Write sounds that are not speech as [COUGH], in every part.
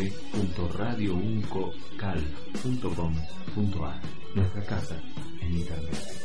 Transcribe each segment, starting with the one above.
www.radiouncocal.com.ar, nuestra casa en Internet.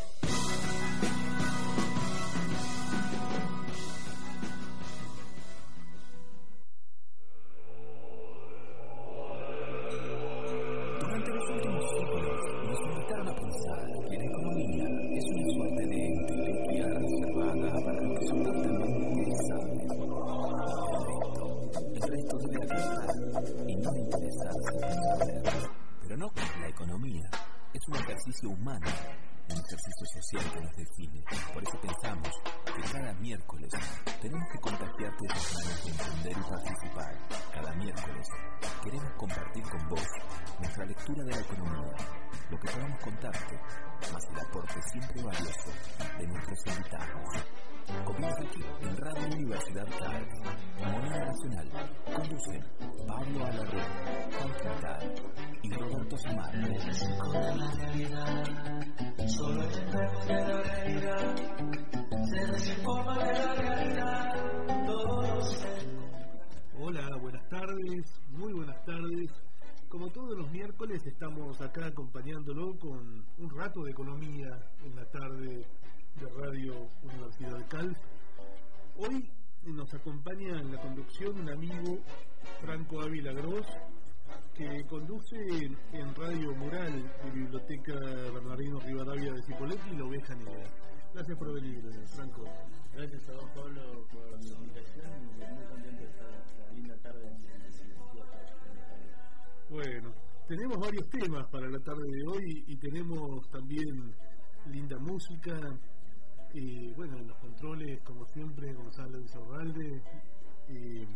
Tenemos varios temas para la tarde de hoy y tenemos también linda música. Eh, bueno, los controles, como siempre, Gonzalo Insaurralde. Eh,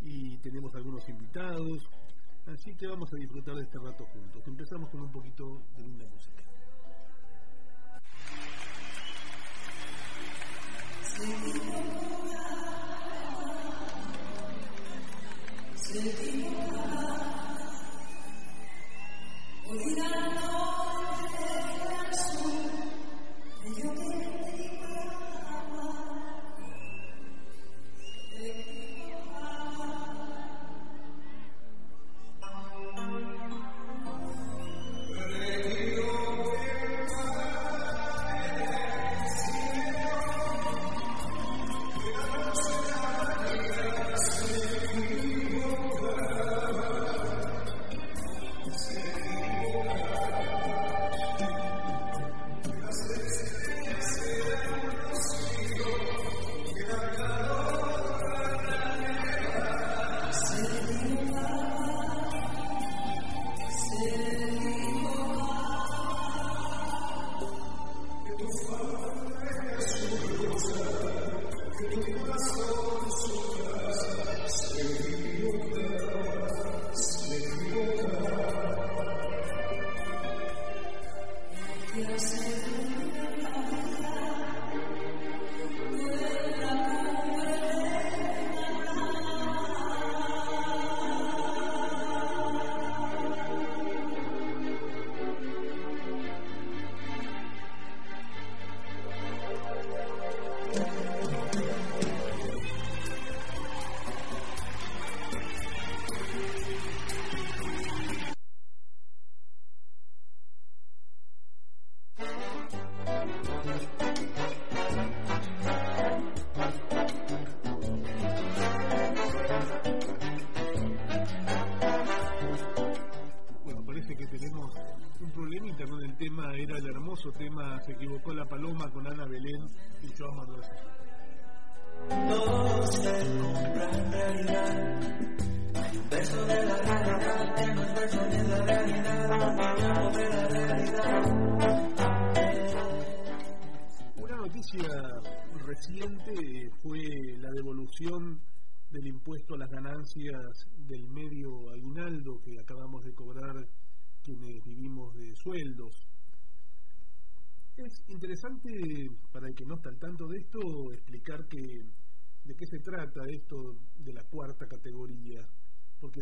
y tenemos algunos invitados. Así que vamos a disfrutar de este rato juntos. Empezamos con un poquito de linda música. Cuidado.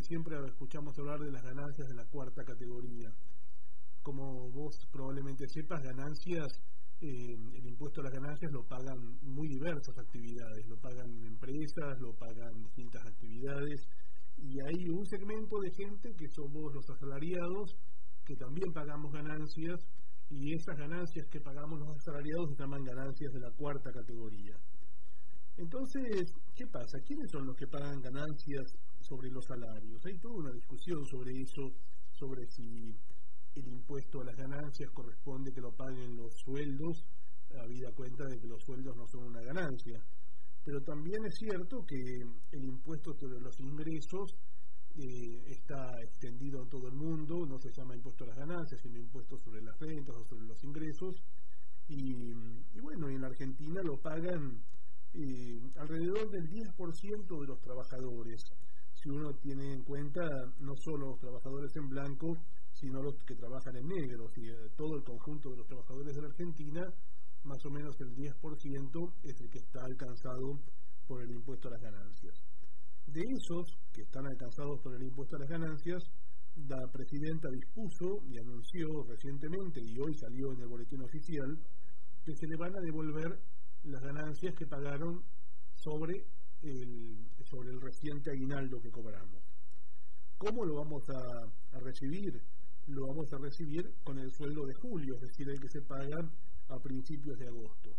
siempre escuchamos hablar de las ganancias de la cuarta categoría. Como vos probablemente sepas, ganancias, eh, el impuesto a las ganancias lo pagan muy diversas actividades, lo pagan empresas, lo pagan distintas actividades, y hay un segmento de gente que somos los asalariados, que también pagamos ganancias, y esas ganancias que pagamos los asalariados se llaman ganancias de la cuarta categoría. Entonces, ¿qué pasa? ¿Quiénes son los que pagan ganancias sobre los salarios? Hay toda una discusión sobre eso, sobre si el impuesto a las ganancias corresponde que lo paguen los sueldos, habida cuenta de que los sueldos no son una ganancia. Pero también es cierto que el impuesto sobre los ingresos eh, está extendido en todo el mundo, no se llama impuesto a las ganancias, sino impuesto sobre las rentas o sobre los ingresos. Y, bueno, en Argentina lo pagan eh, alrededor del 10% de los trabajadores, si uno tiene en cuenta no solo los trabajadores en blanco, sino los que trabajan en negro, si, todo el conjunto de los trabajadores de la Argentina, más o menos el 10% es el que está alcanzado por el impuesto a las ganancias. De esos que están alcanzados por el impuesto a las ganancias, la presidenta dispuso y anunció recientemente, y hoy salió en el boletín oficial, que se le van a devolver las ganancias que pagaron sobre el, sobre el reciente aguinaldo que cobramos. ¿Cómo lo vamos a, a recibir? Lo vamos a recibir con el sueldo de julio, es decir, el que se paga a principios de agosto.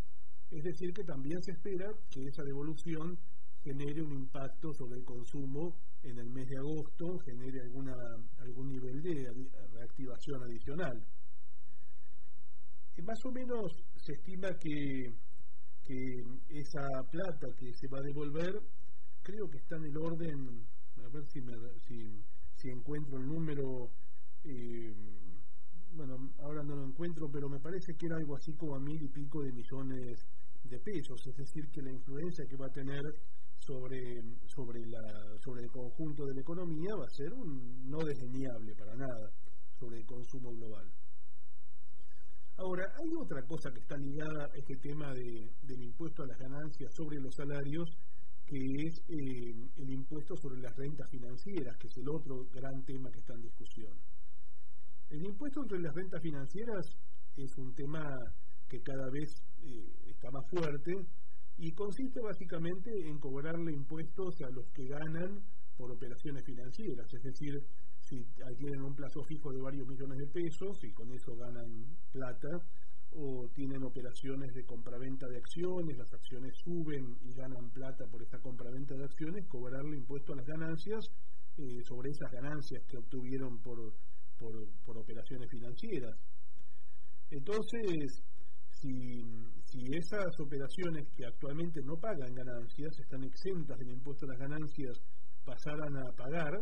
Es decir, que también se espera que esa devolución genere un impacto sobre el consumo en el mes de agosto, genere alguna, algún nivel de reactivación adicional. más o menos se estima que, que esa plata que se va a devolver, creo que está en el orden, a ver si, si encuentro el número, eh, bueno, ahora no lo encuentro, pero me parece que era algo así como a mil y pico de millones de pesos, es decir, que la influencia que va a tener sobre, sobre, la, sobre el conjunto de la economía va a ser un, no desdeñable para nada sobre el consumo global. Ahora, hay otra cosa que está ligada a este tema de, del impuesto a las ganancias sobre los salarios, que es eh, el impuesto sobre las rentas financieras, que es el otro gran tema que está en discusión. El impuesto sobre las rentas financieras es un tema que cada vez eh, está más fuerte, y consiste básicamente en cobrarle impuestos a los que ganan por operaciones financieras, es decir, si adquieren un plazo fijo de varios millones de pesos y con eso ganan plata, o tienen operaciones de compraventa de acciones, las acciones suben y ganan plata por esta compraventa de acciones, cobrarle impuesto a las ganancias eh, sobre esas ganancias que obtuvieron por, por operaciones financieras. Entonces, si, si esas operaciones que actualmente no pagan ganancias, están exentas del impuesto a las ganancias, pasaran a pagar,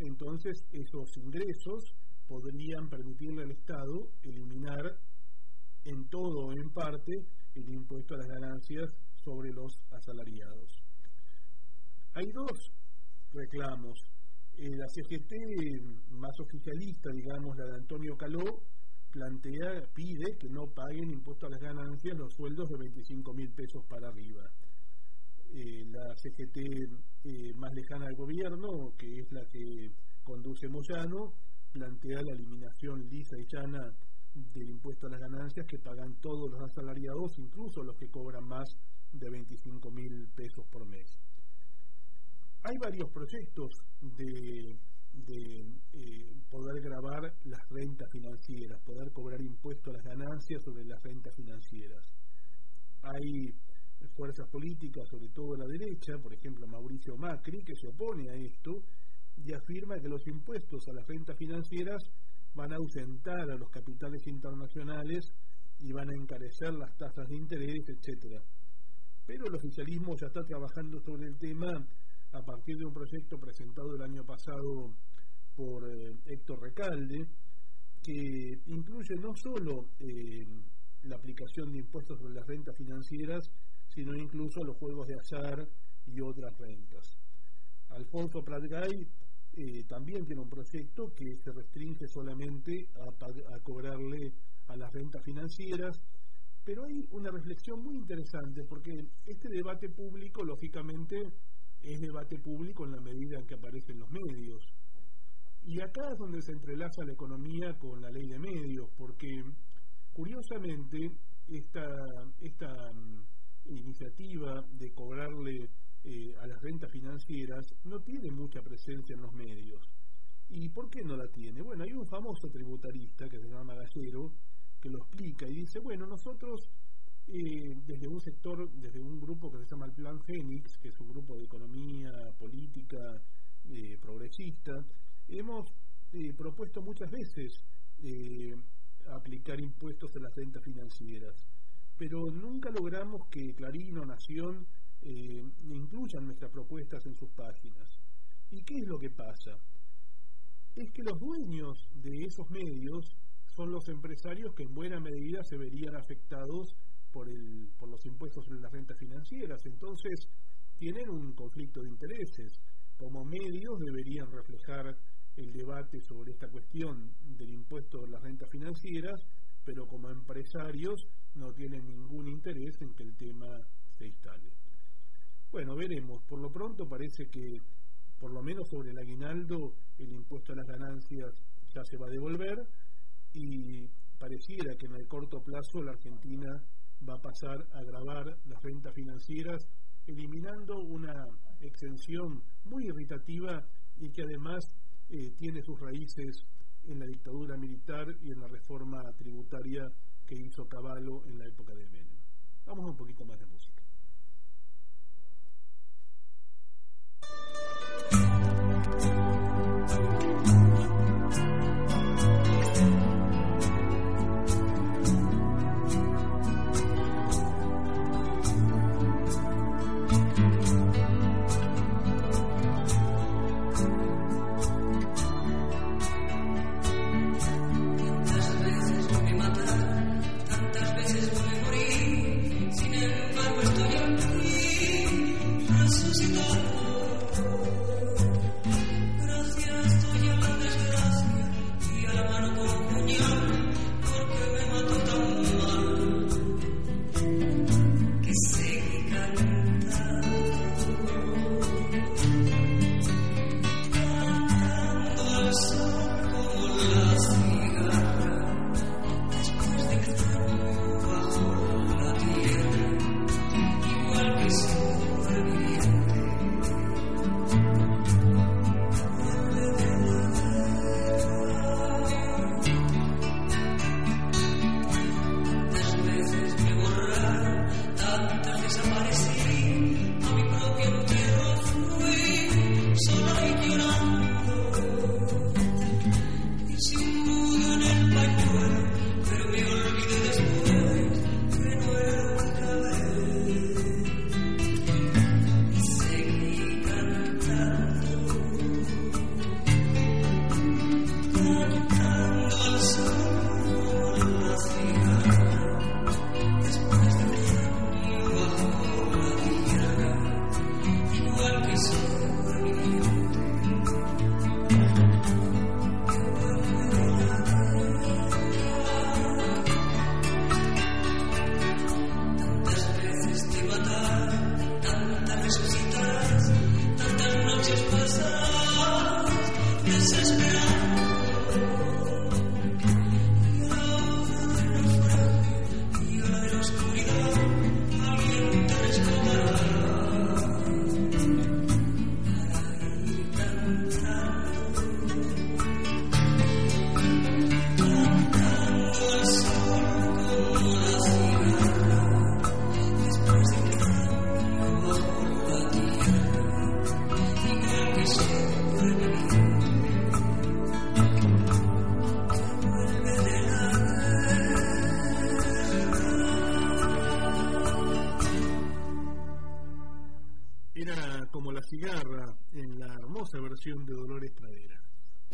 entonces esos ingresos podrían permitirle al Estado eliminar en todo o en parte el impuesto a las ganancias sobre los asalariados. Hay dos reclamos. la CGT más oficialista, digamos, la de Antonio Caló, plantea, pide que no paguen impuesto a las ganancias los sueldos de 25 mil pesos para arriba. Eh, la CGT eh, más lejana al gobierno, que es la que conduce Moyano, plantea la eliminación lisa y llana del impuesto a las ganancias que pagan todos los asalariados, incluso los que cobran más de 25 mil pesos por mes. Hay varios proyectos de eh, poder grabar las rentas financieras, poder cobrar impuestos a las ganancias sobre las rentas financieras. Hay fuerzas políticas, sobre todo la derecha, por ejemplo Mauricio Macri, que se opone a esto y afirma que los impuestos a las rentas financieras van a ausentar a los capitales internacionales y van a encarecer las tasas de interés, etcétera. Pero el oficialismo ya está trabajando sobre el tema a partir de un proyecto presentado el año pasado por eh, Héctor Recalde, que incluye no solo eh, la aplicación de impuestos sobre las rentas financieras, sino incluso los juegos de azar y otras rentas. Alfonso Pratgay eh, también tiene un proyecto que se restringe solamente a, a cobrarle a las rentas financieras, pero hay una reflexión muy interesante porque este debate público, lógicamente, es debate público en la medida en que aparecen los medios. Y acá es donde se entrelaza la economía con la ley de medios, porque curiosamente esta, esta mm, iniciativa de cobrarle eh, a las rentas financieras no tiene mucha presencia en los medios. ¿Y por qué no la tiene? Bueno, hay un famoso tributarista que se llama Gallero que lo explica y dice, bueno, nosotros eh, desde un sector, desde un grupo que se llama el Plan Fénix, que es un grupo de economía política eh, progresista, hemos propuesto muchas veces aplicar impuestos a las rentas financieras, pero nunca logramos que Clarín o Nación incluyan nuestras propuestas en sus páginas. ¿Y qué es lo que pasa? Es que los dueños de esos medios son los empresarios que en buena medida se verían afectados por, los impuestos en las rentas financieras. Entonces, tienen un conflicto de intereses. Como medios deberían reflejar el debate sobre esta cuestión del impuesto en las rentas financieras, pero como empresarios no tienen ningún interés en que el tema se instale. Bueno, veremos. Por lo pronto parece que, por lo menos sobre el aguinaldo, el impuesto a las ganancias ya se va a devolver y pareciera que en el corto plazo la Argentina va a pasar a grabar las rentas financieras, eliminando una exención muy irritativa y que además eh, tiene sus raíces en la dictadura militar y en la reforma tributaria que hizo Caballo en la época de Menem. Vamos a un poquito más de música.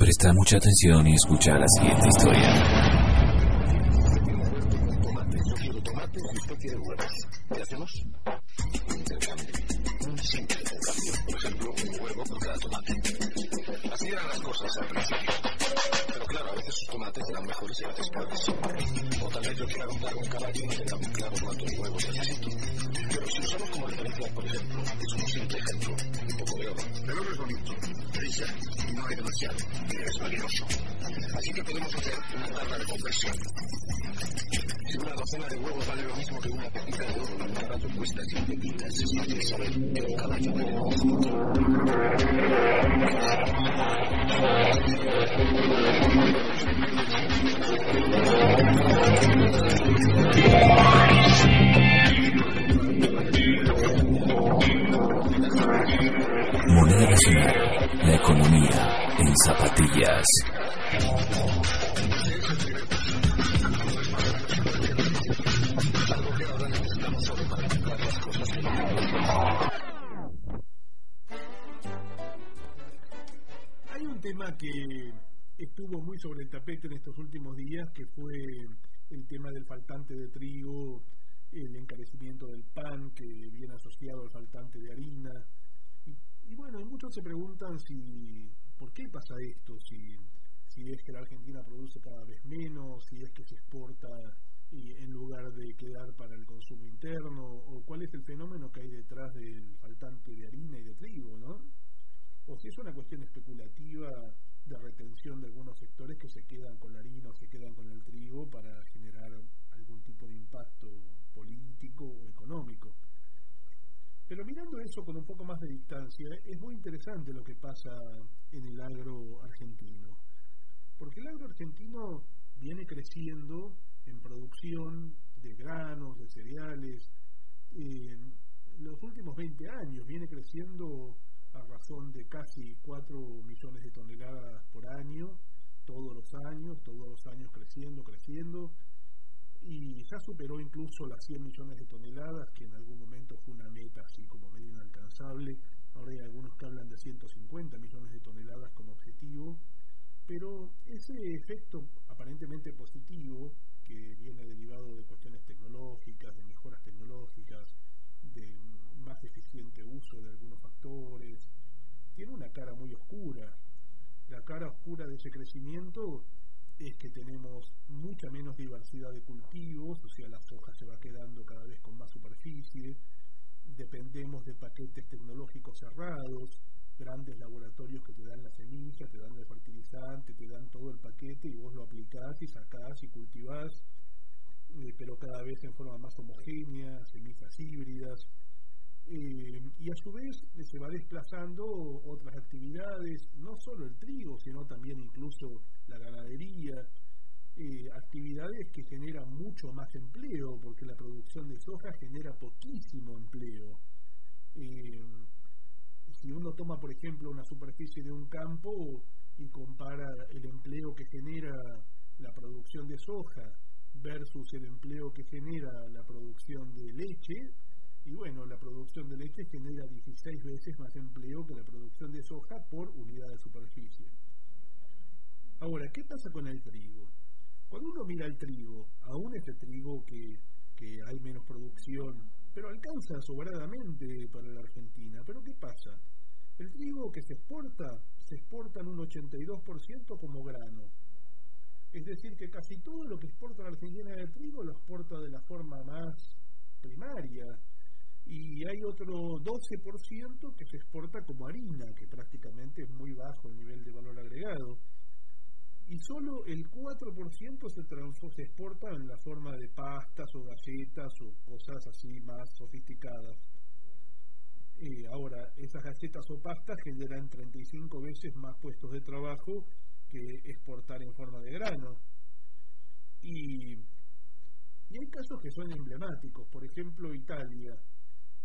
Presta mucha atención y escucha la siguiente historia. Que estuvo muy sobre el tapete en estos últimos días, que fue el tema del faltante de trigo, el encarecimiento del pan, que viene asociado al faltante de harina. Y, y bueno, muchos se preguntan si por qué pasa esto, si, si es que la Argentina produce cada vez menos, si es que se exporta y en lugar de quedar para el consumo interno, o cuál es el fenómeno que hay detrás del faltante de harina y de trigo, ¿no? O si es una cuestión especulativa de retención de algunos sectores que se quedan con la harina o se quedan con el trigo para generar algún tipo de impacto político o económico. Pero mirando eso con un poco más de distancia, es muy interesante lo que pasa en el agro argentino. Porque el agro argentino viene creciendo en producción de granos, de cereales. Eh, los últimos 20 años viene creciendo a razón de casi 4 millones de toneladas por año, todos los años, todos los años creciendo, creciendo, y ya superó incluso las 100 millones de toneladas, que en algún momento fue una meta así como medio inalcanzable, ahora hay algunos que hablan de 150 millones de toneladas como objetivo, pero ese efecto aparentemente positivo, que viene derivado de cuestiones tecnológicas, de mejoras tecnológicas, más eficiente uso de algunos factores, tiene una cara muy oscura. La cara oscura de ese crecimiento es que tenemos mucha menos diversidad de cultivos, o sea, la soja se va quedando cada vez con más superficie, dependemos de paquetes tecnológicos cerrados, grandes laboratorios que te dan la semilla, te dan el fertilizante, te dan todo el paquete y vos lo aplicás y sacás y cultivás, pero cada vez en forma más homogénea, semillas híbridas. Eh, y a su vez eh, se va desplazando otras actividades, no solo el trigo, sino también incluso la ganadería, eh, actividades que generan mucho más empleo, porque la producción de soja genera poquísimo empleo. Si uno toma, por ejemplo, una superficie de un campo y compara el empleo que genera la producción de soja versus el empleo que genera la producción de leche, y bueno, la producción de leche genera 16 veces más empleo que la producción de soja por unidad de superficie. Ahora, ¿qué pasa con el trigo? Cuando uno mira el trigo, aún ese trigo que, que hay menos producción, pero alcanza sobradamente para la Argentina, pero ¿qué pasa? El trigo que se exporta, se exporta en un 82% como grano. Es decir, que casi todo lo que exporta la Argentina de trigo lo exporta de la forma más primaria, y hay otro 12% que se exporta como harina, que prácticamente es muy bajo el nivel de valor agregado, y solo el 4% se, se exporta en la forma de pastas o galletas o cosas así más sofisticadas. Eh, ahora, esas galletas o pastas generan 35 veces más puestos de trabajo que exportar en forma de grano. Y, y hay casos que son emblemáticos, por ejemplo Italia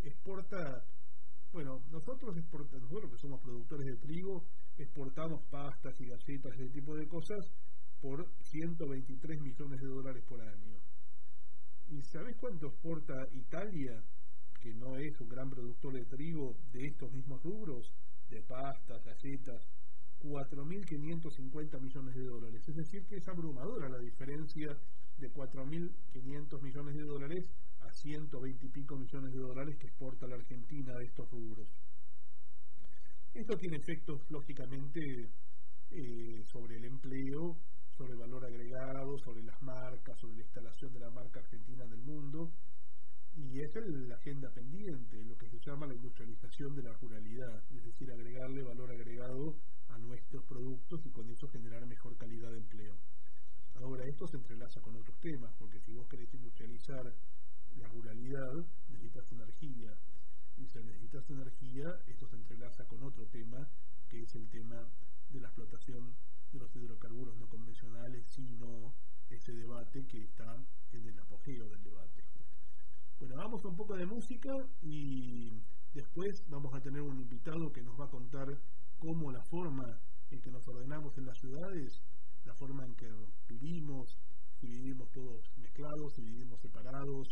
exporta, bueno, nosotros exportamos, nosotros que somos productores de trigo, exportamos pastas y galletas, ese tipo de cosas, por 123 millones de dólares por año. ¿Y sabes cuánto exporta Italia, que no es un gran productor de trigo, de estos mismos rubros, de pastas, galletas? 4.550 millones de dólares. Es decir, que es abrumadora la diferencia de 4.500 millones de dólares a 120 y pico millones de dólares que exporta la Argentina de estos rubros. Esto tiene efectos, lógicamente, eh, sobre el empleo, sobre el valor agregado, sobre las marcas, sobre la instalación de la marca argentina en el mundo, y es la agenda pendiente, lo que se llama la industrialización de la ruralidad, es decir, agregarle valor agregado a nuestros productos y con eso generar mejor calidad de empleo. Ahora, esto se entrelaza con otros temas, porque si vos querés industrializar la ruralidad, necesitas energía. Y si necesitas energía, esto se entrelaza con otro tema, que es el tema de la explotación de los hidrocarburos no convencionales, sino ese debate que está en el apogeo del debate. Bueno, vamos a un poco de música y después vamos a tener un invitado que nos va a contar cómo la forma en que nos ordenamos en las ciudades, la forma en que vivimos, si vivimos todos mezclados, si vivimos separados,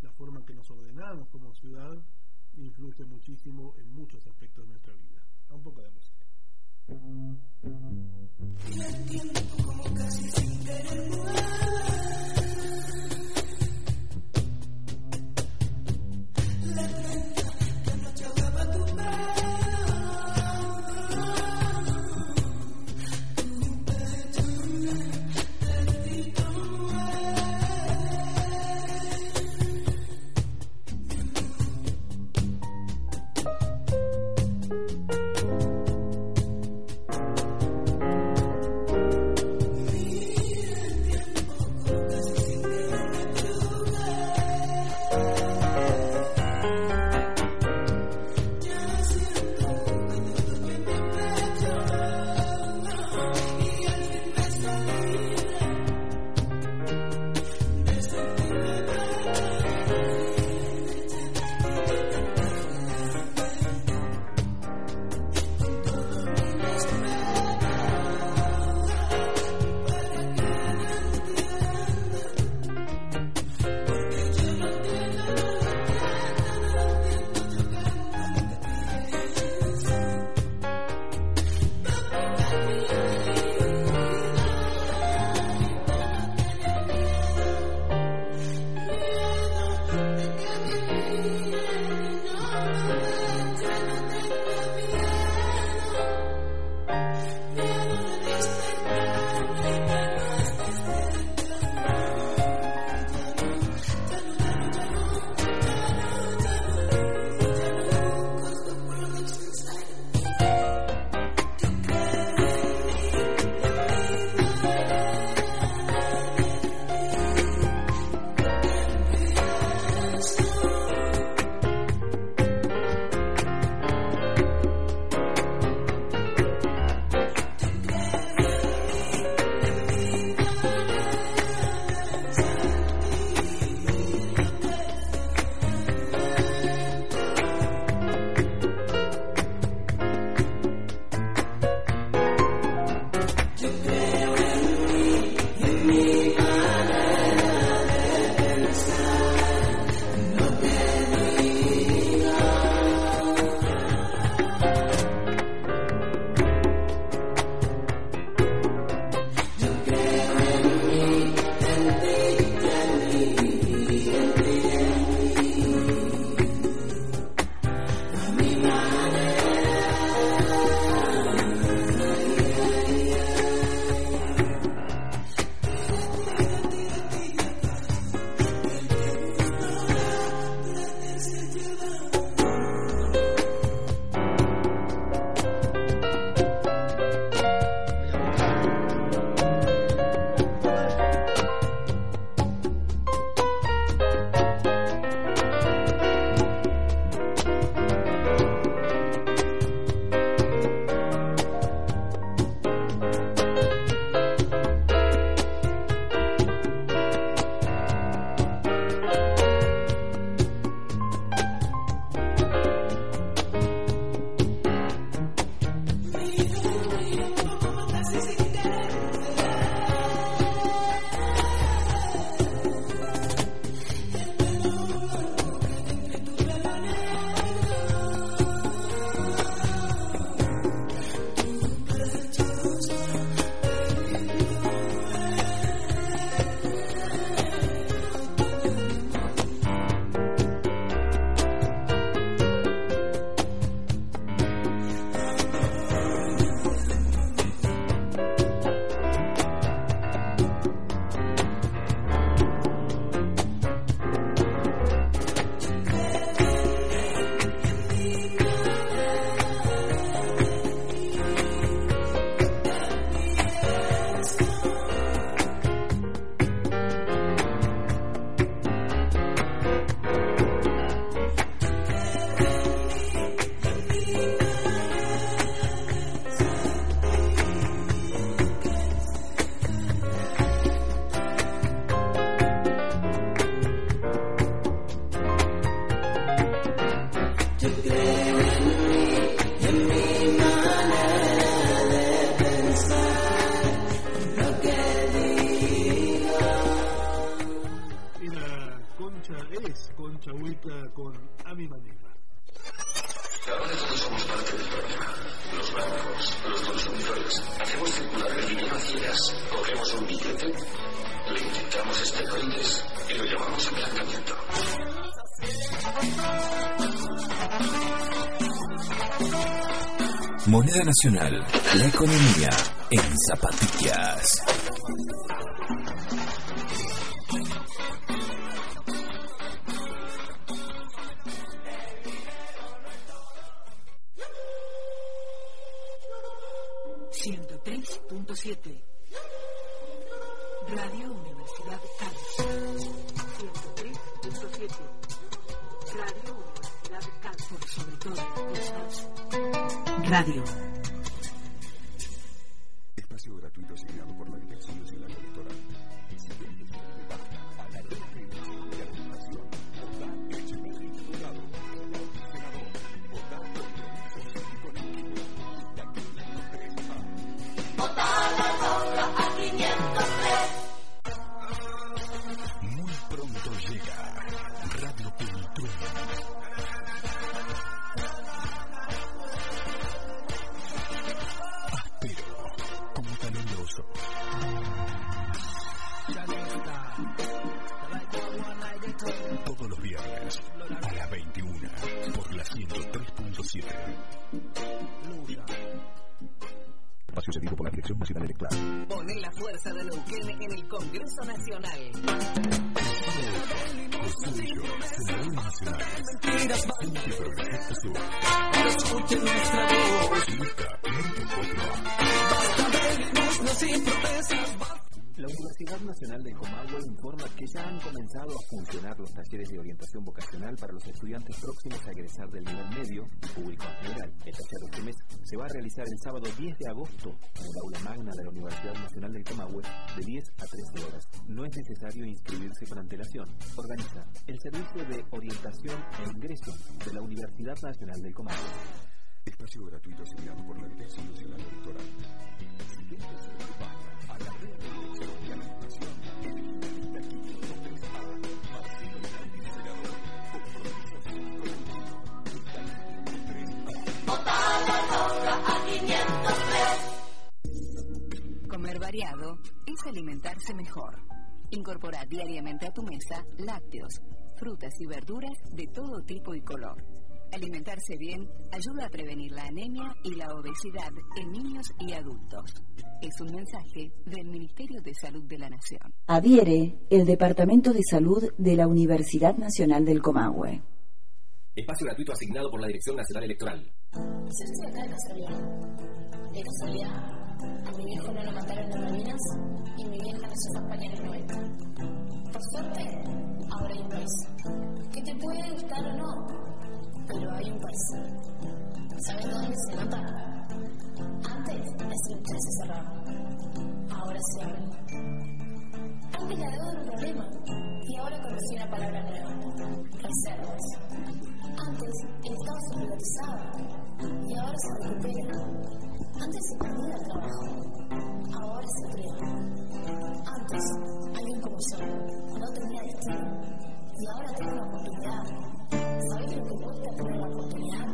la forma en que nos ordenamos como ciudad, influye muchísimo en muchos aspectos de nuestra vida. A un poco de música. Y el tiempo como casi sin querer La economía en zapatillas. Radio Universidad Cádiz. 103.7. Radio Universidad Cádiz. Sobre todo. Radio. Es necesario inscribirse con antelación. Organiza el Servicio de Orientación e Ingreso de la Universidad Nacional del Comahue. Espacio gratuito asignado por la Dirección Nacional Electoral. Siguientes debate a la red de elección y administración. La 503A. Marcelo Gaudí, senador. Compromiso Cívico Líquido. La 503A. Comer variado es alimentarse mejor. Incorpora diariamente a tu mesa lácteos, frutas y verduras de todo tipo y color. Alimentarse bien ayuda a prevenir la anemia y la obesidad en niños y adultos. Es un mensaje del Ministerio de Salud de la Nación. Adhiere el Departamento de Salud de la Universidad Nacional del Comahue. Espacio gratuito asignado por la Dirección Nacional Electoral. Se a mi viejo no lo mataron en Malvinas y mi vieja fue a España en el 90. Por suerte, ahora hay un país. Que te puede gustar o no, pero hay un país. ¿Sabes dónde se nota? Antes la estructura se cerraba. Ahora se abre. Antes la deuda era un problema y ahora conocí una palabra nueva. Reservas. Antes el Estado se privatizaba y ahora se recupera. Antes se perdía el trabajo, ahora se crea. Antes alguien como yo no tenía destino y ahora tiene una oportunidad. ¿Sabes lo que cuesta tener la oportunidad?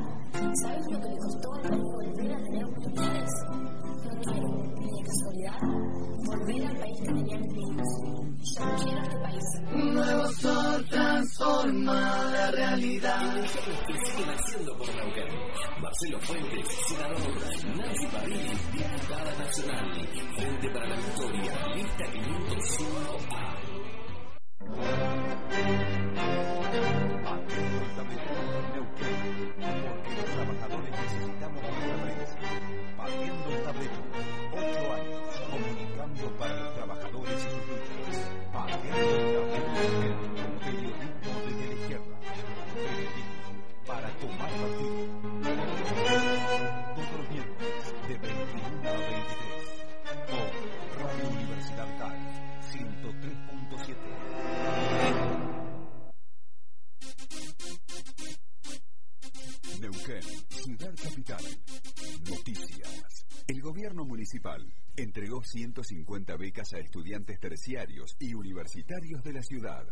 ¿Sabes lo que le costó al país volver a tener oportunidades? No quiero, ni de casualidad, volver al país que tenía mis niños. Yo quiero este país. Transforma la realidad. Marcelo Fuentes, senador. Nancy Parrilli, diputada nacional. Frente para la Victoria, lista 501A. Neuquén, entregó 150 becas a estudiantes terciarios y universitarios de la ciudad.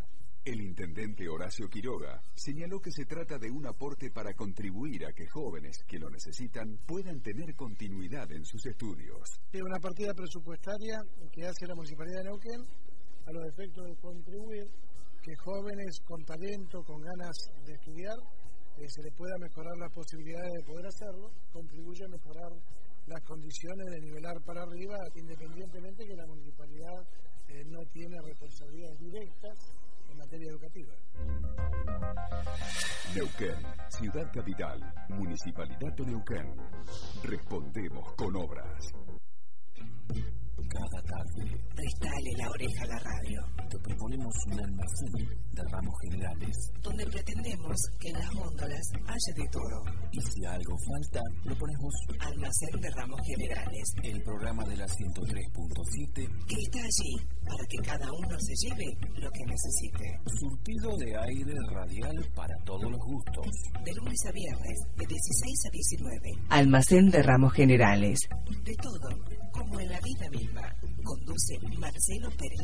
El intendente Horacio Quiroga señaló que se trata de un aporte para contribuir a que jóvenes que lo necesitan puedan tener continuidad en sus estudios. Es una partida presupuestaria que hace la Municipalidad de Neuquén a los efectos de contribuir que jóvenes con talento, con ganas de estudiar, eh, se les pueda mejorar las posibilidades de poder hacerlo, contribuye a mejorar las condiciones de nivelar para arriba, independientemente que la municipalidad eh, no tiene responsabilidades directas en materia educativa. Neuquén, Ciudad Capital, Municipalidad de Neuquén. Respondemos con obras. Cada tarde Prestale la oreja a la radio, te proponemos un almacén de ramos generales donde pretendemos que en las góndolas haya de todo. y si algo falta, lo ponemos Almacén de ramos generales, el programa de la 103.7 que está allí para que cada uno se lleve lo que necesite. surtido de aire radial para todos los gustos. De lunes a viernes, de 16 a 19. Almacén de ramos generales. De todo, como en la vida misma. Conduce Marcelo Pérez.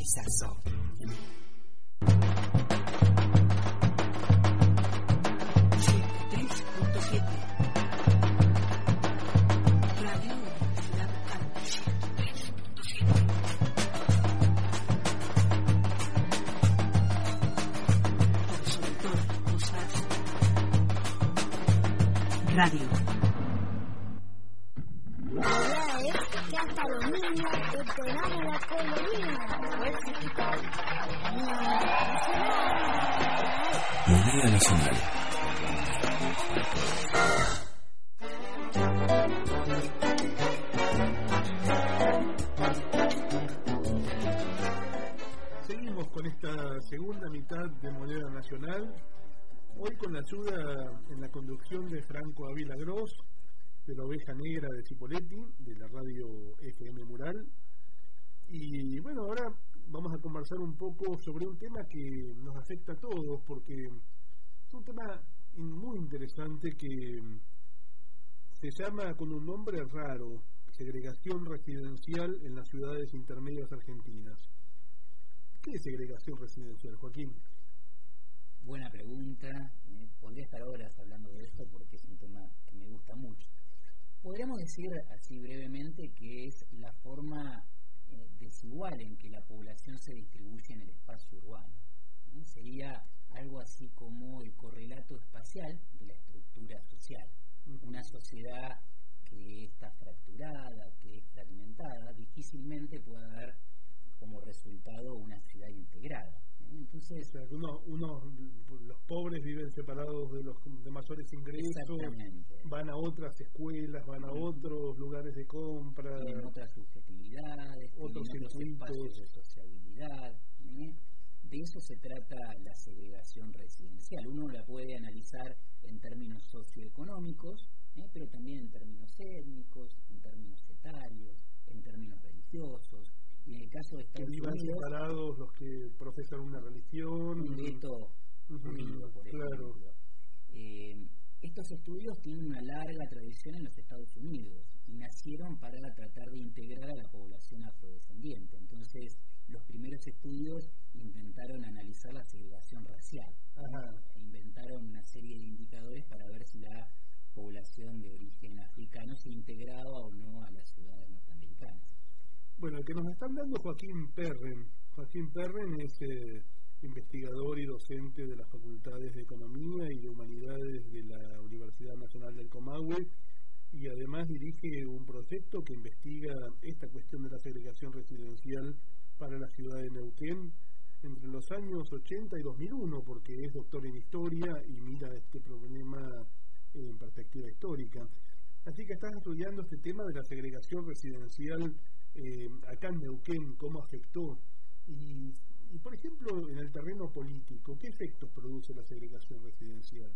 Con la ayuda en la conducción de Franco Avila Gross, de la Oveja Negra de Cipoletti, de la radio FM Mural. Y bueno, ahora vamos a conversar un poco sobre un tema que nos afecta a todos, porque es un tema muy interesante que se llama con un nombre raro, segregación residencial en las ciudades intermedias argentinas. ¿Qué es segregación residencial, Joaquín? Buena pregunta. eh, podría estar horas hablando de esto porque es un tema que me gusta mucho. Podríamos decir así brevemente que es la forma eh, desigual en que la población se distribuye en el espacio urbano. ¿eh? Sería algo así como el correlato espacial de la estructura social. Una sociedad que está fracturada, que es fragmentada, difícilmente puede dar como resultado una ciudad integrada. Entonces, uno, uno- los pobres viven separados de los de mayores ingresos, van a otras escuelas, van a otros lugares de compra. tienen otras subjetividades, otros otros espacios de sociabilidad. ¿eh? De eso se trata la segregación residencial. Uno la puede analizar en términos socioeconómicos, ¿eh? pero también en términos étnicos, en términos etarios, en términos religiosos. Y en el caso de que Estados vivan Unidos, separados los que profesan una religión. un judío, por claro. ejemplo. Eh, estos estudios tienen una larga tradición en los Estados Unidos y nacieron para tratar de integrar a la población afrodescendiente. Entonces, los primeros estudios intentaron analizar la segregación racial Ajá. inventaron una serie de indicadores para ver si la población de origen africano se integraba o no a las ciudades norteamericanas. Bueno, el que nos están dando Joaquín Perren. Joaquín Perren es eh, investigador y docente de las facultades de Economía y de Humanidades de la Universidad Nacional del Comahue y además dirige un proyecto que investiga esta cuestión de la segregación residencial para la ciudad de Neuquén entre los años 80 y 2001, porque es doctor en historia y mira este problema en perspectiva histórica. Así que estás estudiando este tema de la segregación residencial eh, acá en Neuquén, cómo afectó. Y, y, por ejemplo, en el terreno político, ¿qué efectos produce la segregación residencial?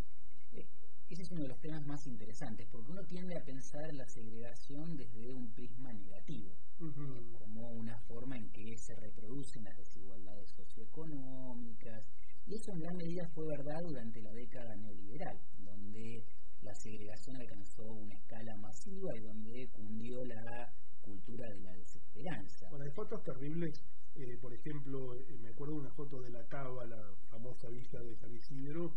Eh, Ese es uno de los temas más interesantes, porque uno tiende a pensar la segregación desde un prisma negativo, Ujú. como una forma en que se reproducen las desigualdades socioeconómicas, y eso en gran medida fue verdad durante la década neoliberal, donde la segregación alcanzó una escala masiva y donde cundió la cultura de la desesperanza. Bueno, hay fotos terribles Eh, por ejemplo, eh, me acuerdo de una foto de la Cava, la famosa villa de San Isidro,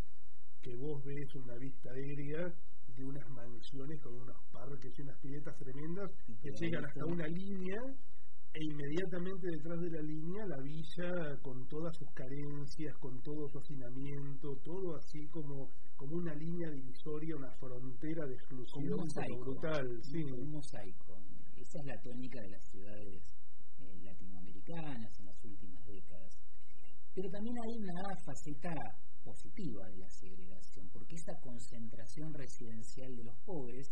que vos ves una vista aérea de unas mansiones con unos parques y unas piletas tremendas que llegan hasta una línea e inmediatamente detrás de la línea la villa con todas sus carencias, con todo su hacinamiento, todo así como, como una línea divisoria, una frontera de exclusión Como un mosaico, brutal. Sí. un mosaico. Esa es la tónica de las ciudades eh, latinoamericanas en las últimas décadas. Pero también hay una faceta positiva de la segregación, porque esa concentración residencial de los pobres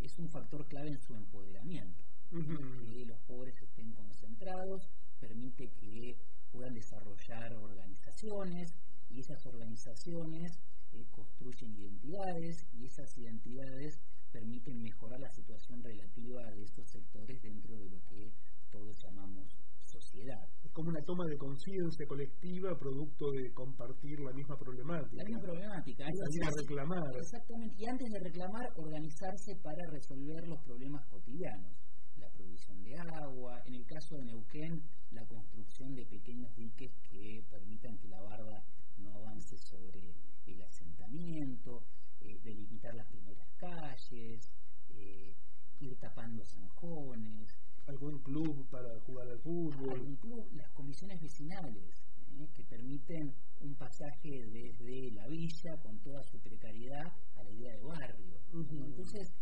es un factor clave en su empoderamiento. Que los pobres estén concentrados permite que puedan desarrollar organizaciones y esas organizaciones eh, construyen identidades y esas identidades permiten mejorar la situación relativa de estos sectores dentro de lo que todos llamamos sociedad. Es como una toma de conciencia colectiva producto de compartir la misma problemática. La misma problemática. A reclamar. Exactamente. Y antes de reclamar, organizarse para resolver los problemas cotidianos. La provisión de agua, en el caso de Neuquén, la construcción de pequeños diques que permitan que la barda no avance sobre el asentamiento, eh, delimitar las primeras calles, eh, ir tapando zanjones, algún club para jugar al fútbol. algún club, las comisiones vecinales, ¿eh? que permiten un pasaje desde la villa con toda su precariedad a la idea de barrio. Entonces,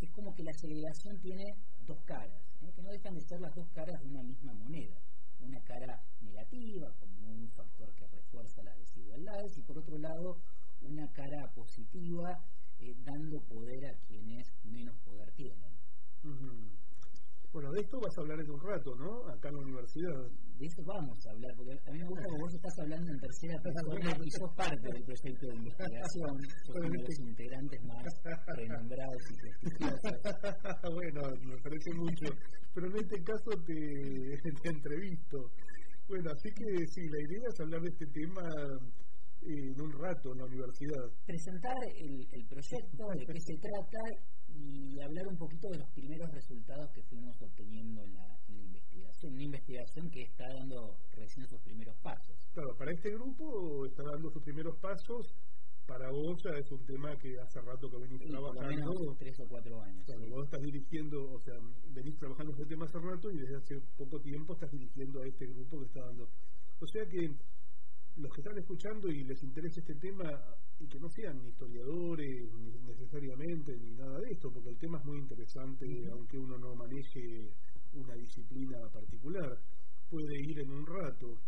es como que la segregación tiene dos caras, ¿eh? que no dejan de ser las dos caras de una misma moneda. Una cara negativa, como un factor que refuerza las desigualdades, y por otro lado, una cara positiva, eh, dando poder a quienes menos poder tienen. Bueno, de esto vas a hablar en un rato, ¿no? Acá en la universidad. De eso vamos a hablar, porque a mí me gusta que vos estás hablando en tercera persona y sos parte del proyecto de investigación, [LAUGHS] sos uno de los integrantes más renombrados y prestigiosos. [LAUGHS] bueno, me parece mucho. Pero en este caso te, [LAUGHS] te entrevisto. Bueno, así que sí, la idea es hablar de este tema eh, en un rato en la universidad. Presentar el, el proyecto, de qué se trata y hablar un poquito de los primeros resultados que fuimos obteniendo en la, en la investigación. Una investigación que está dando recién sus primeros pasos. Claro, para este grupo está dando sus primeros pasos. Para vos ya es un tema que hace rato que venís Sí, por lo trabajando. menos tres o cuatro años. Claro, vos estás dirigiendo, o sea, venís trabajando este tema hace rato y desde hace poco tiempo estás dirigiendo a este grupo que está dando. O sea que los que están escuchando y les interesa este tema, y que no sean ni historiadores ni necesariamente ni nada de esto, porque el tema es muy interesante, aunque uno no maneje una disciplina particular, puede ir en un rato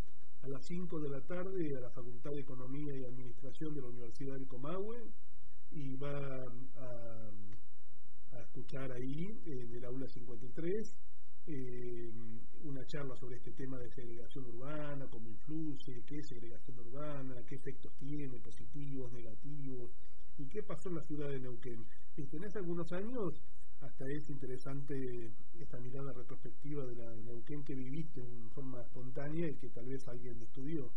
a las 5 de la tarde a la Facultad de Economía y Administración de la Universidad del Comahue y va a, a escuchar ahí en el aula 53 eh, una charla sobre este tema de segregación urbana, cómo influye, qué es segregación urbana, qué efectos tiene, positivos, negativos, y qué pasó en la ciudad de Neuquén. Si tenés algunos años, hasta es interesante esta mirada retrospectiva de la Neuquén que viviste en forma espontánea y que tal vez alguien estudió.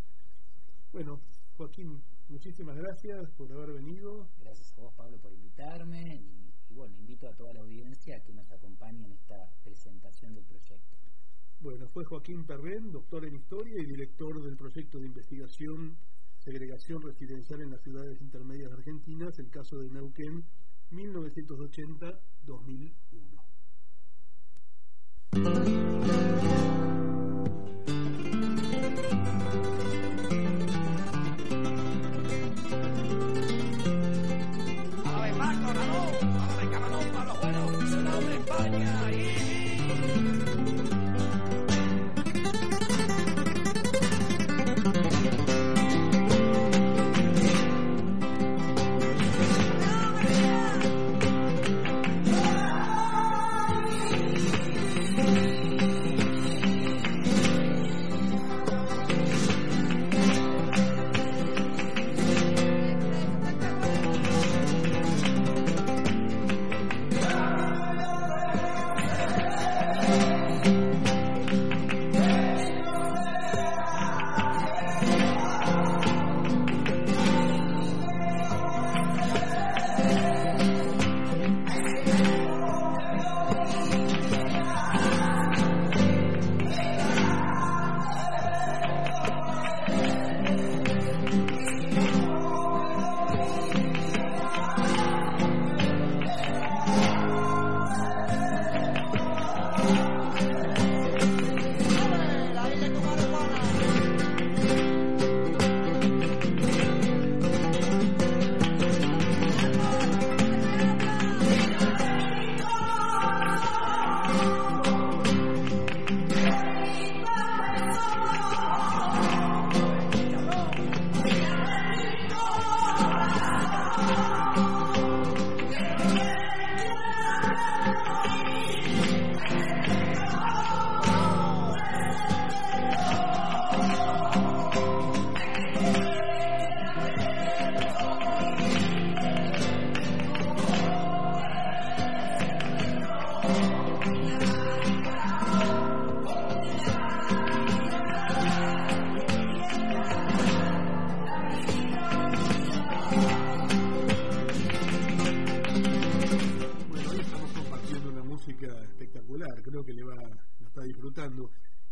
Bueno, Joaquín, muchísimas gracias por haber venido. Gracias a vos, Pablo, por invitarme y bueno, invito a toda la audiencia a que nos acompañe en esta presentación del proyecto. Bueno, fue Joaquín Perren, doctor en Historia y director del proyecto de investigación Segregación Residencial en las Ciudades Intermedias Argentinas, el caso de Neuquén, 1980-2001.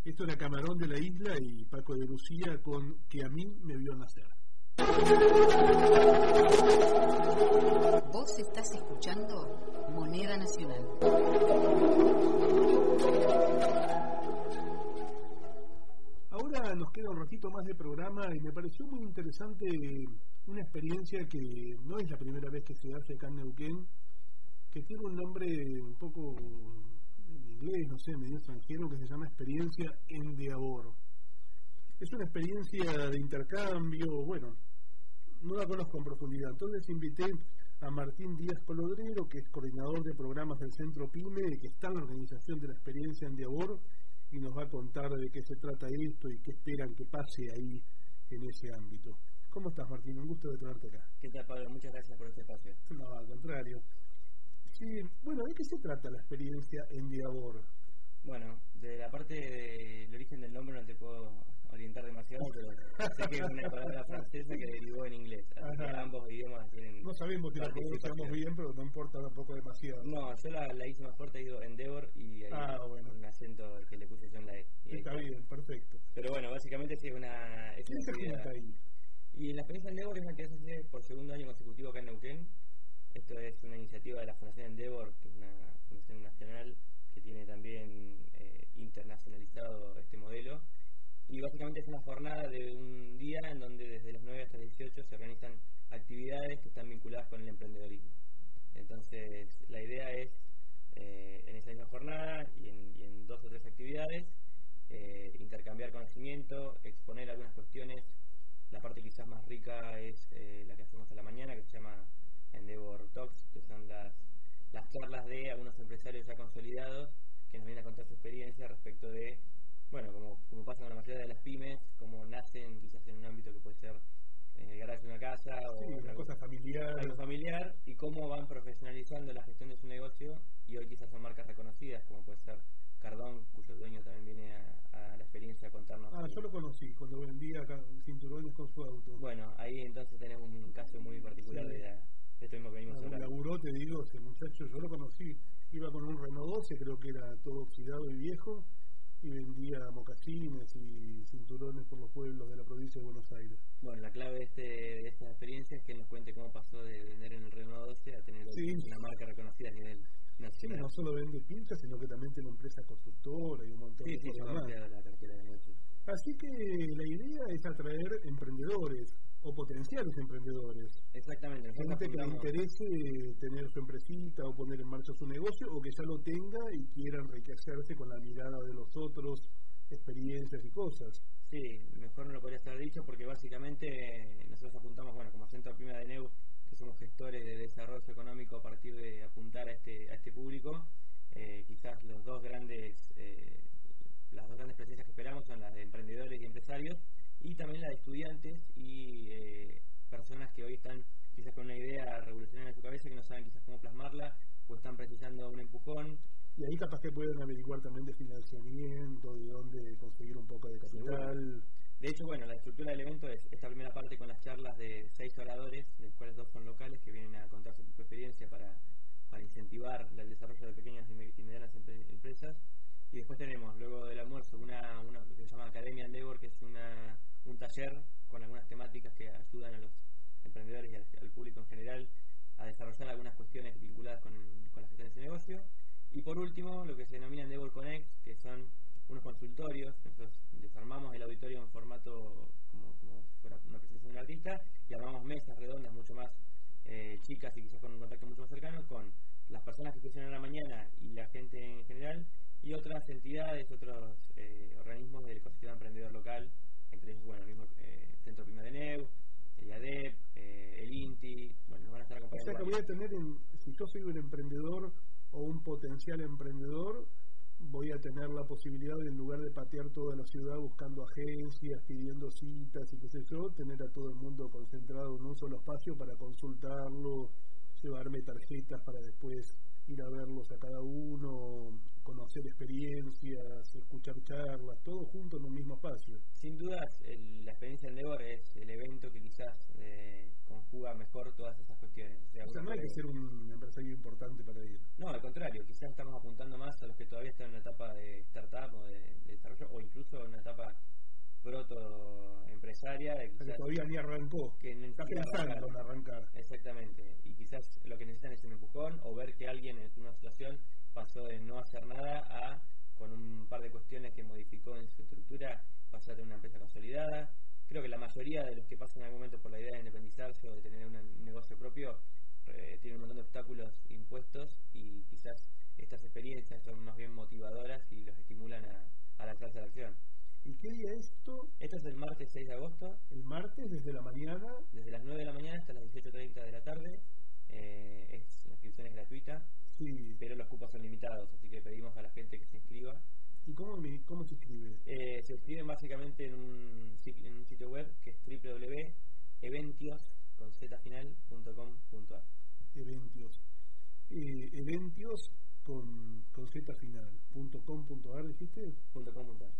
Esto era Camarón de la Isla y Paco de Lucía con Que a mí me vio nacer. Vos estás escuchando Moneda Nacional. Ahora nos queda un ratito más de programa y me pareció muy interesante una experiencia que no es la primera vez que se hace acá en Neuquén, que tiene un nombre un poco inglés, no sé, medio extranjero, que se llama Experiencia Endeavor. Es una experiencia de intercambio, bueno, no la conozco en profundidad. Entonces invité a Martín Díaz Colodrero, que es coordinador de programas del Centro PYME, que está en la organización de la experiencia Endeavor, y nos va a contar de qué se trata esto y qué esperan que pase ahí en ese ámbito. ¿Cómo estás, Martín? Un gusto de tenerte acá. ¿Qué tal, Pablo? Muchas gracias por este espacio. No, al contrario. Sí, bueno, ¿de qué se trata la experiencia Endeavor? Bueno, de la parte del origen del nombre no te puedo orientar demasiado, pero sé que es una palabra francesa que derivó en inglés. Así que ambos idiomas tienen. No sabemos si la pronunciamos bien, pero no importa tampoco demasiado. No, yo la, la hice más corta, digo Endeavor y hay Ah, bueno. un acento que le puse yo en la E. Ahí Está bien, perfecto. Pero bueno, básicamente sí es una. Es ¿Quién una se actividad. junta ahí? Y la experiencia Endeavor es una que hace por segundo año consecutivo acá en Neuquén. Esto es una iniciativa de la Fundación Endeavor, que es una fundación nacional que tiene también eh, internacionalizado este modelo. Y básicamente es una jornada de un día en donde desde las 9 hasta las 18 se organizan actividades que están vinculadas con el emprendedorismo. Entonces, la idea es, eh, en esa misma jornada y en, dos o tres actividades, eh, intercambiar conocimiento, exponer algunas cuestiones. La parte quizás más rica es la que hacemos a la mañana, que se llama Endeavor Talks, que son las, las charlas de algunos empresarios ya consolidados que nos vienen a contar su experiencia respecto de, bueno, como, como pasa con la mayoría de las pymes, cómo nacen quizás en un ámbito que puede ser eh, el garaje de una casa o Sí, una cosa familiar. algo familiar y cómo van profesionalizando la gestión de su negocio y hoy quizás son marcas reconocidas como puede ser Cardón, cuyo dueño también viene a, a la experiencia a contarnos. Ah, yo lo conocí cuando vendía cinturones con su auto. Bueno, ahí entonces tenemos un caso muy particular Sí. de, la- esto mismo que venimos. Laburó, te digo, ese muchacho, yo lo conocí, iba con un Renault 12, creo que era todo oxidado y viejo, y vendía mocasines y cinturones por los pueblos de la provincia de Buenos Aires. Bueno, la clave de, este, de esta experiencia es que nos cuente cómo pasó de vender en el Renault 12 a tener Sí. una marca reconocida a nivel Sí, nacional. no solo vende pinchas, sino que también tiene empresa constructora y un montón Sí, de sí, cosas más. la. Así que la idea es atraer emprendedores o potenciales emprendedores. Exactamente. Gente que le interese tener su empresita o poner en marcha su negocio o que ya lo tenga y quiera enriquecerse con la mirada de los otros, experiencias y cosas. Sí, mejor no lo podría estar dicho porque básicamente eh, nosotros apuntamos, bueno, como Centro Prima de NEU, que somos gestores de desarrollo económico a partir de apuntar a este, a este público, eh, quizás los dos grandes, eh, las dos grandes presencias que esperamos son las de emprendedores y empresarios y también la de estudiantes y eh, personas que hoy están quizás con una idea revolucionaria en su cabeza que no saben quizás cómo plasmarla o están precisando un empujón Y ahí capaz que pueden averiguar también de financiamiento, de dónde conseguir un poco de capital. De hecho, bueno, la estructura del evento es esta primera parte con las charlas de seis oradores, de los cuales dos son locales, que vienen a contar su experiencia para, para incentivar el desarrollo de pequeñas y me- y medianas empre- empresas. Y después tenemos, luego del almuerzo, una, una que se llama Academia Endeavor, que es una, un taller con algunas temáticas que ayudan a los emprendedores y al, público en general a desarrollar algunas cuestiones vinculadas con, con la gestión de negocio. Y por último, lo que se denomina Endeavor Connect, que son unos consultorios. Nosotros desarmamos el auditorio en formato como, como si fuera una presentación de un artista y armamos mesas redondas mucho más eh, chicas y quizás con un contacto mucho más cercano con las personas que funcionan a la mañana y la gente en general y otras entidades, otros eh, organismos del ecosistema emprendedor local, entre ellos, bueno, el mismo eh, Centro Prima de Neu, el IADEP, eh, el INTI, bueno, nos van a estar O acompañando. sea que voy a tener, en- si yo soy un emprendedor o un potencial emprendedor, voy a tener la posibilidad de, en lugar de patear toda la ciudad buscando agencias, pidiendo citas y qué sé yo, tener a todo el mundo concentrado en un solo espacio para consultarlo, llevarme tarjetas para después ir a verlos a cada uno, conocer experiencias, escuchar charlas, todo junto en un mismo espacio. Sin dudas, el- la experiencia Endeavor es el evento que quizás eh, conjuga mejor todas esas cuestiones. O sea, O sea, uno no hay que ser un empresario importante para ir. No, al contrario, quizás estamos apuntando más a los que todavía están en una etapa de startup o de, de desarrollo, o incluso proto empresaria. que todavía ni arrancó. Que está pensando en arrancar. Exactamente. Y quizás lo que necesitan es un empujón o ver que alguien en una situación pasó de no hacer nada a, con un par de cuestiones que modificó en su estructura, pasar a tener una empresa consolidada. Creo que la mayoría de los que pasan en algún momento por la idea de independizarse o de tener un negocio propio eh, tienen un montón de obstáculos impuestos y quizás estas experiencias son más bien motivadoras y los estimulan a, a lanzarse a la acción. ¿Y qué día es esto? Esto es el martes 6 de agosto. El martes, desde la mañana. Desde las 9 de la mañana hasta las 18.30 de la tarde. Eh, es, la inscripción es gratuita. Sí. Pero los cupos son limitados, así que pedimos a la gente que se inscriba. ¿Y cómo, me, cómo se inscribe? Eh, se inscribe básicamente en un, en un sitio web que es www.eventios.com.ar. Eventios. Eh, eventios con, con z final. Punto .com, punto .ar, ¿dijiste? Punto .com, punto .ar.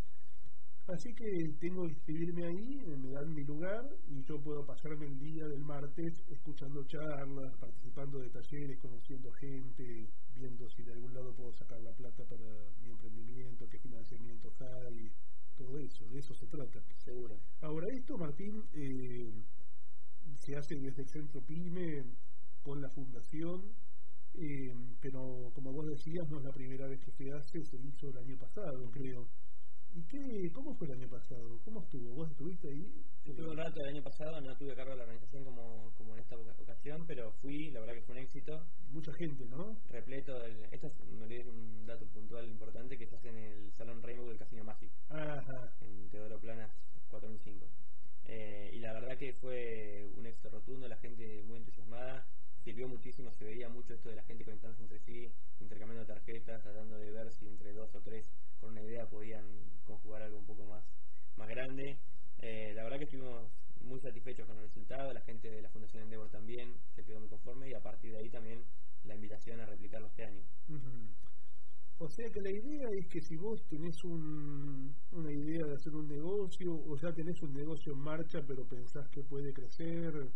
Así que tengo que inscribirme ahí, eh, me dan mi lugar y yo puedo pasarme el día del martes escuchando charlas, participando de talleres, conociendo gente, viendo si de algún lado puedo sacar la plata para mi emprendimiento, qué financiamientos hay, todo eso, de eso se trata. Seguro. Ahora, esto, Martín, eh, se hace desde el Centro PYME con la Fundación, eh, pero como vos decías, no es la primera vez que se hace, se hizo el año pasado, creo. ¿Y qué, cómo fue el año pasado? ¿Cómo estuvo? ¿Vos estuviste ahí? Estuve un rato el año pasado, no tuve cargo de la organización como, como en esta ocasión, pero fui, la verdad que fue un éxito. Mucha gente, ¿no? Repleto. Del, esto es, me olvidé un dato puntual importante que se hace en el Salón Rainbow del Casino Magic. Ajá. En Teodoro Planas 4005. Eh, y la verdad que fue un éxito rotundo, la gente muy entusiasmada, sirvió muchísimo, se veía mucho esto de la gente conectándose entre sí, intercambiando tarjetas, tratando de ver si entre dos o tres con una idea podían conjugar algo un poco más, más grande. Eh, la verdad que estuvimos muy satisfechos con el resultado, la gente de la Fundación Endeavor también se quedó muy conforme y a partir de ahí también la invitación a replicarlo este año. O sea que la idea es que si vos tenés un, una idea de hacer un negocio o ya tenés un negocio en marcha pero pensás que puede crecer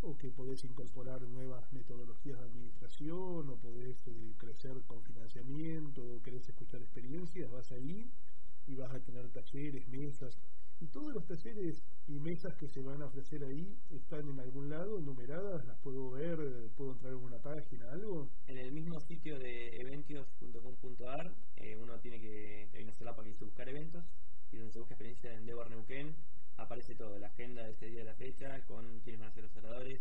o que podés incorporar nuevas metodologías de administración o podés eh, crecer con financiamiento o querés escuchar experiencias, vas ahí y vas a tener talleres, mesas. Y todos los talleres y mesas que se van a ofrecer ahí están en algún lado, numeradas, las puedo ver, puedo entrar en una página, algo. En el mismo sitio de eventios.com.ar, eh, uno tiene que, hay una solapa que dice buscar eventos, y donde se busca experiencia de Endeavor Neuquén, aparece todo, la agenda de ese día de la fecha, con quiénes van a ser los oradores,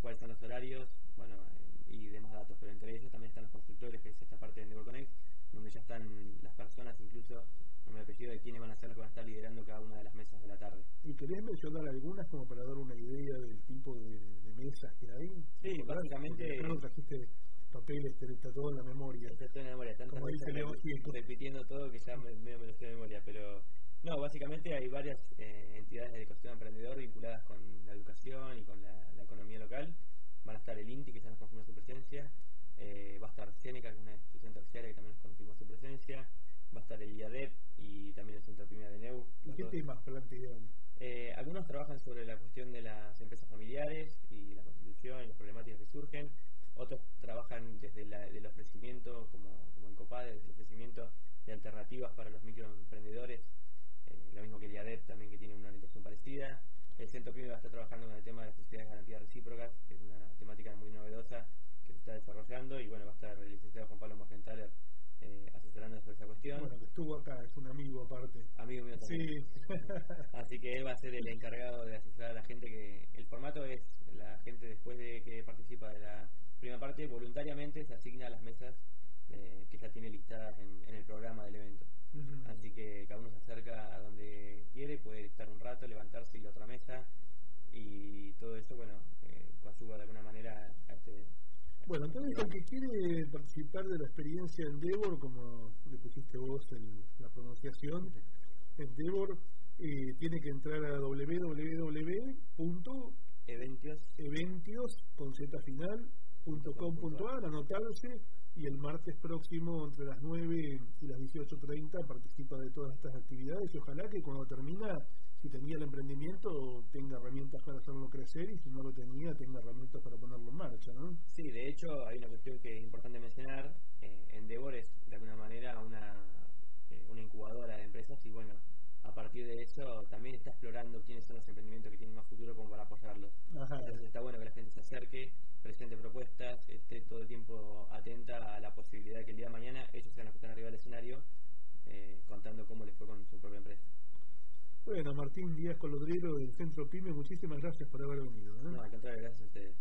cuáles son los horarios, bueno, eh, y demás datos, pero entre ellos también están los constructores, que es esta parte de Endeavor Connect, donde ya están las personas, incluso me apellido de quiénes van a ser los que van a estar liderando cada una de las mesas de la tarde. ¿Y querés mencionar algunas como para dar una idea del tipo de, de mesas que hay? Sí, básicamente... Que trajiste papeles, te está todo en la memoria. Está todo en la memoria, tantas como dice Leo repitiendo todo que ya me, me lo estoy de memoria, pero... No, básicamente hay varias eh, entidades del ecosistema emprendedor vinculadas con la educación y con la, la economía local. Van a estar el INTI, que ya nos confirmó su presencia. Eh, va a estar Seneca, que es una institución terciaria que también nos confirmó. Estar el IADEP y también el Centro Pyme de NEU. ¿Y qué temas plantean? Eh, algunos trabajan sobre la cuestión de las empresas familiares y la constitución y las problemáticas que surgen. Otros trabajan desde la, el ofrecimiento, como, como en COPADE, desde el ofrecimiento de alternativas para los microemprendedores eh, lo mismo que el IADEP también que tiene una orientación parecida. El Centro PYME va a estar trabajando con el tema de las sociedades de garantías recíprocas, que es una temática muy novedosa que se está desarrollando y bueno, va a estar el licenciado Juan Pablo Morgenthaler eh, asesorando sobre esa cuestión. Bueno, que estuvo acá, es un amigo aparte. Amigo mío también. Sí. [LAUGHS] Así que él va a ser el encargado de asesorar a la gente que el formato es la gente después de que participa de la primera parte voluntariamente se asigna a las mesas eh, que ya tiene listadas en, en el programa del evento. Uh -huh. Así que cada uno se acerca a donde quiere, puede estar un rato, levantarse y ir a otra mesa y todo eso, bueno, eh, ayuda de alguna manera a este... Bueno, entonces el que quiere participar de la experiencia Endeavor, como le pusiste vos el, la pronunciación, Endeavor, eh, tiene que entrar a www.eventios con anotarse y el martes próximo entre las 9 y las 18.30 participa de todas estas actividades y ojalá que cuando termina, si tenía el emprendimiento, tenga herramientas para hacerlo crecer y si no lo tenía, tenga herramientas para ponerlo en marcha, ¿no? Sí, de hecho hay una cuestión que es importante mencionar, eh, Endeavor es de alguna manera una, eh, una incubadora de empresas y bueno, a partir de eso también está explorando quiénes son los emprendimientos que tienen más futuro como para apoyarlos. Ajá. Entonces está bueno que la gente se acerque, presente propuestas, esté todo el tiempo atenta a la posibilidad de que el día de mañana ellos sean los que están arriba del escenario eh, contando cómo les fue con su propia empresa. Bueno, Martín Díaz Colodrero del Centro PYME, muchísimas gracias por haber venido. ¿eh? No, al gracias a ustedes.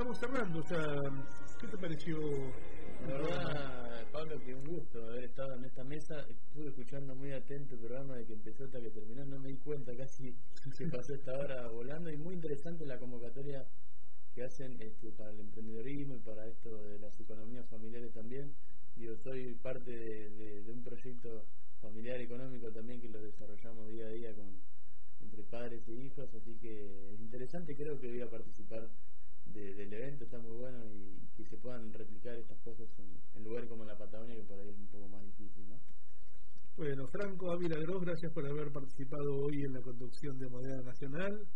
Estamos cerrando ya. ¿Qué te pareció? La verdad, Pablo, que un gusto haber estado en esta mesa. Estuve escuchando muy atento el programa de que empezó hasta que terminó. No me di cuenta casi se pasó esta hora volando. Y muy interesante la convocatoria que hacen este, para el emprendedorismo y para esto de las economías familiares también. Digo, soy parte de, de- de un proyecto familiar económico también que lo desarrollamos día a día con entre padres e hijos. Así que es interesante, creo que voy a participar de- del evento, está muy bueno y que se puedan replicar estas cosas en, en lugares como la Patagonia, que por ahí es un poco más difícil, ¿no? Bueno, Franco Ávila Gross, gracias por haber participado hoy en la conducción de Moneda Nacional.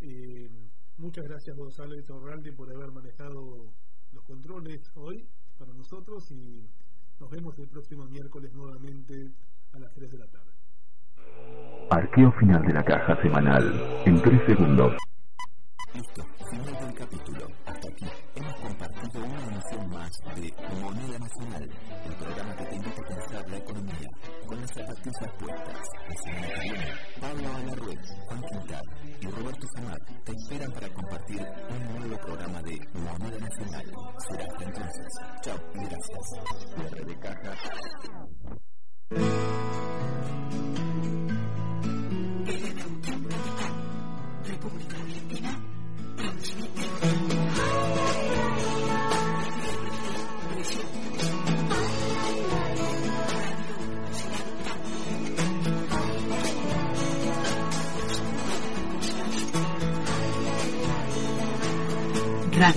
Eh, muchas gracias Gonzalo Torralde por haber manejado los controles hoy para nosotros y nos vemos el próximo miércoles nuevamente a las 3 de la tarde. Arqueo final de la caja semanal en 3 segundos. Listo, final del capítulo. Hasta aquí hemos compartido una edición más de Moneda Nacional, el programa que te invita a pensar la economía con las zapatillas puestas. La semana que viene, Pablo Alarruet, Juan Quintal y Roberto Samar te esperan para compartir un nuevo programa de Moneda Nacional. Será hasta entonces. Chao y gracias. Cierre de caja.